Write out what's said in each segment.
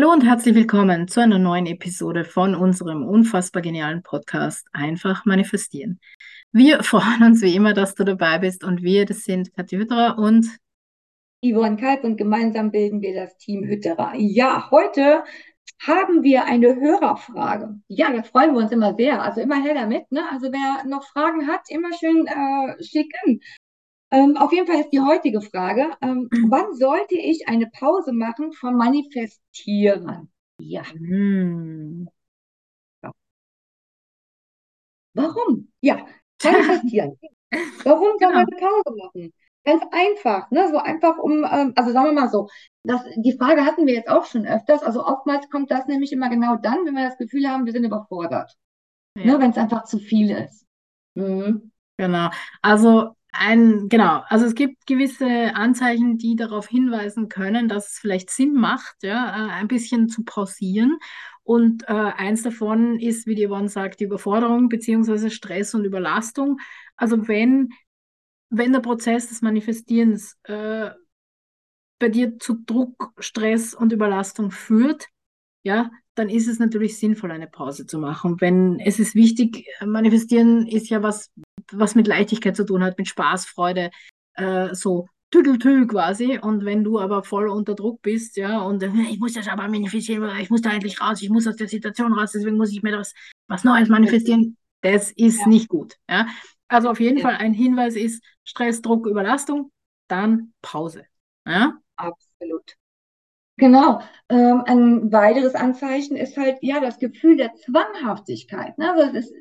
Hallo und herzlich willkommen zu einer neuen Episode von unserem unfassbar genialen Podcast Einfach manifestieren. Wir freuen uns wie immer, dass du dabei bist und wir, das sind Katja Hütterer und Yvonne Kalb und gemeinsam bilden wir das Team Hütterer. Ja, heute haben wir eine Hörerfrage. Ja, da freuen wir uns immer sehr. Also immer her damit. Ne? Also wer noch Fragen hat, immer schön äh, schicken. Ähm, auf jeden Fall ist die heutige Frage, ähm, wann sollte ich eine Pause machen vom Manifestieren? Ja. mm, Warum? Ja, manifestieren. Warum soll man genau. eine Pause machen? Ganz einfach, ne? So einfach um, ähm, also sagen wir mal so, das, die Frage hatten wir jetzt auch schon öfters. Also oftmals kommt das nämlich immer genau dann, wenn wir das Gefühl haben, wir sind überfordert. Ne? Ja, Wenn es einfach zu viel ist. Mhm. genau. Also ein, genau, also es gibt gewisse Anzeichen, die darauf hinweisen können, dass es vielleicht Sinn macht, ja, äh, ein bisschen zu pausieren. Und äh, eins davon ist, wie die Yvonne sagt, die Überforderung beziehungsweise Stress und Überlastung. Also wenn, wenn der Prozess des Manifestierens äh, bei dir zu Druck, Stress und Überlastung führt, ja, dann ist es natürlich sinnvoll, eine Pause zu machen. Wenn es ist wichtig, manifestieren ist ja was, was mit Leichtigkeit zu tun hat, mit Spaß, Freude, äh, so tüdeltü quasi. Und wenn du aber voll unter Druck bist, ja, und äh, ich muss das aber manifestieren, ich muss da endlich raus, ich muss aus der Situation raus, deswegen muss ich mir das was Neues manifestieren, das ist Ja, nicht gut, ja. Also auf jeden ja, Fall ein Hinweis ist Stress, Druck, Überlastung, dann Pause, ja. absolut. Genau. Ähm, ein weiteres Anzeichen ist halt, ja, das Gefühl der Zwanghaftigkeit. Ne? Also es ist,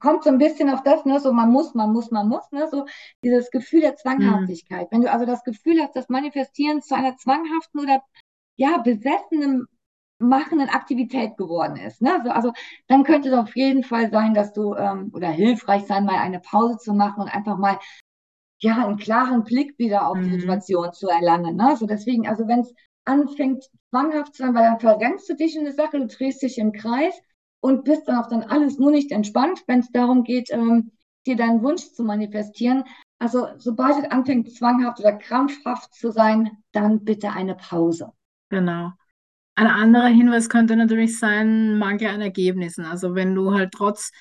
kommt so ein bisschen auf das, ne, so man muss, man muss, man muss, ne, so dieses Gefühl der Hm, Zwanghaftigkeit. Wenn du also das Gefühl hast, das Manifestieren zu einer zwanghaften oder ja, besessenem machenden Aktivität geworden ist. Ne? Also, also dann könnte es auf jeden Fall sein, dass du ähm, oder hilfreich sein, mal eine Pause zu machen und einfach mal ja einen klaren Blick wieder auf die mhm, Situation zu erlangen. Ne? So deswegen, also wenn es anfängt zwanghaft zu sein, weil dann verrennst du dich in eine Sache, du drehst dich im Kreis und bist dann auch dann alles nur nicht entspannt, wenn es darum geht, ähm, dir deinen Wunsch zu manifestieren. Also sobald es anfängt zwanghaft oder krampfhaft zu sein, dann bitte eine Pause. genau. Ein anderer Hinweis könnte natürlich sein, Mangel an Ergebnissen. Also wenn du halt trotz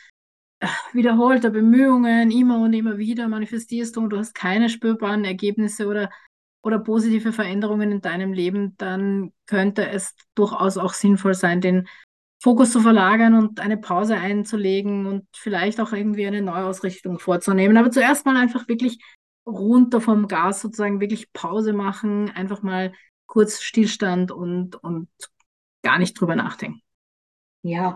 äh, wiederholter Bemühungen immer und immer wieder manifestierst und du hast keine spürbaren Ergebnisse oder, oder positive Veränderungen in deinem Leben, dann könnte es durchaus auch sinnvoll sein, den Fokus zu verlagern und eine Pause einzulegen und vielleicht auch irgendwie eine Neuausrichtung vorzunehmen. Aber zuerst mal einfach wirklich runter vom Gas sozusagen, wirklich Pause machen, einfach mal kurz Stillstand und, und gar nicht drüber nachdenken. Ja,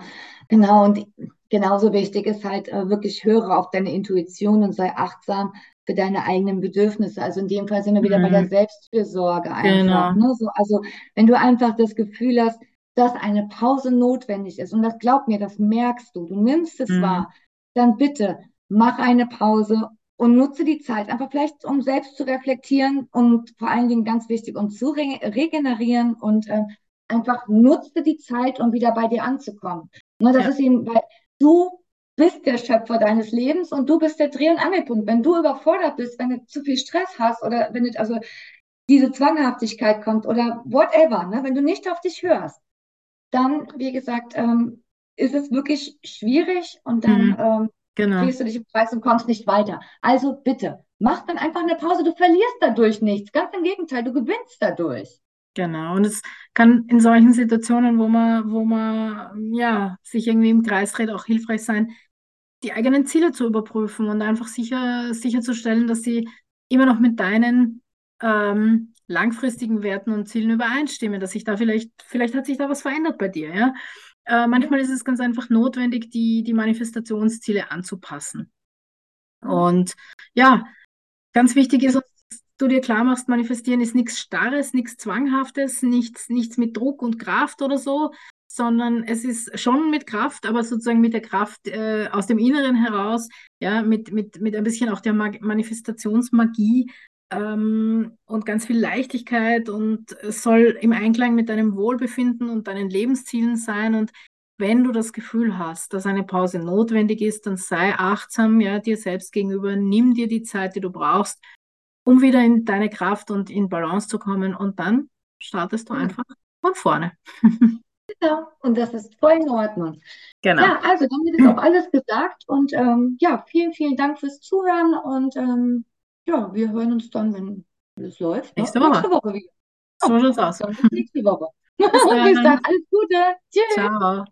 genau. Und genauso wichtig ist halt äh, wirklich höre auf deine Intuition und sei achtsam für deine eigenen Bedürfnisse. Also in dem Fall sind wir wieder bei der Mhm, Selbstfürsorge einfach. genau. Ne? So, also wenn du einfach das Gefühl hast, dass eine Pause notwendig ist, und das glaub mir, das merkst du, du nimmst es Mhm, wahr, dann bitte mach eine Pause und nutze die Zeit einfach vielleicht, um selbst zu reflektieren und vor allen Dingen ganz wichtig, um zu re regenerieren und äh, einfach nutze die Zeit, um wieder bei dir anzukommen. Ne, das ja, ist eben, weil du bist der Schöpfer deines Lebens und du bist der Dreh- und Angelpunkt. Wenn du überfordert bist, wenn du zu viel Stress hast oder wenn du, also diese Zwanghaftigkeit kommt oder whatever, ne, wenn du nicht auf dich hörst, dann, wie gesagt, ähm, ist es wirklich schwierig und dann mhm, ähm, genau. du dich im Kreis und kommst nicht weiter. Also bitte, mach dann einfach eine Pause. Du verlierst dadurch nichts. Ganz im Gegenteil, du gewinnst dadurch. Genau. Und es kann in solchen Situationen, wo man, wo man ja, sich irgendwie im Kreis dreht, auch hilfreich sein, die eigenen Ziele zu überprüfen und einfach sicher, sicherzustellen, dass sie immer noch mit deinen ähm, langfristigen Werten und Zielen übereinstimmen, dass sich da vielleicht, vielleicht hat sich da was verändert bei dir, ja. Äh, Ja. manchmal ist es ganz einfach notwendig, die, die Manifestationsziele anzupassen. Und ja, Ganz wichtig ist, dass du dir klar machst, manifestieren ist nichts Starres, nichts Zwanghaftes, nichts, nichts mit Druck und Kraft oder so, sondern es ist schon mit Kraft, aber sozusagen mit der Kraft äh, aus dem Inneren heraus, ja, mit, mit, mit ein bisschen auch der Mag Manifestationsmagie ähm, und ganz viel Leichtigkeit und es soll im Einklang mit deinem Wohlbefinden und deinen Lebenszielen sein und wenn du das Gefühl hast, dass eine Pause notwendig ist, dann sei achtsam, ja, dir selbst gegenüber, nimm dir die Zeit, die du brauchst, um wieder in deine Kraft und in Balance zu kommen und dann startest du Ja. einfach von vorne. Genau, und das ist voll in Ordnung. Genau. Ja, also damit ist auch alles gesagt und ähm, ja, vielen, vielen Dank fürs Zuhören und ähm, ja, wir hören uns dann, wenn alles läuft. Ne? Nächste Woche. Nächste Woche wieder. So schaut's aus. Dann bis nächste Woche. Bis dann, alles Gute. Tschüss. Ciao.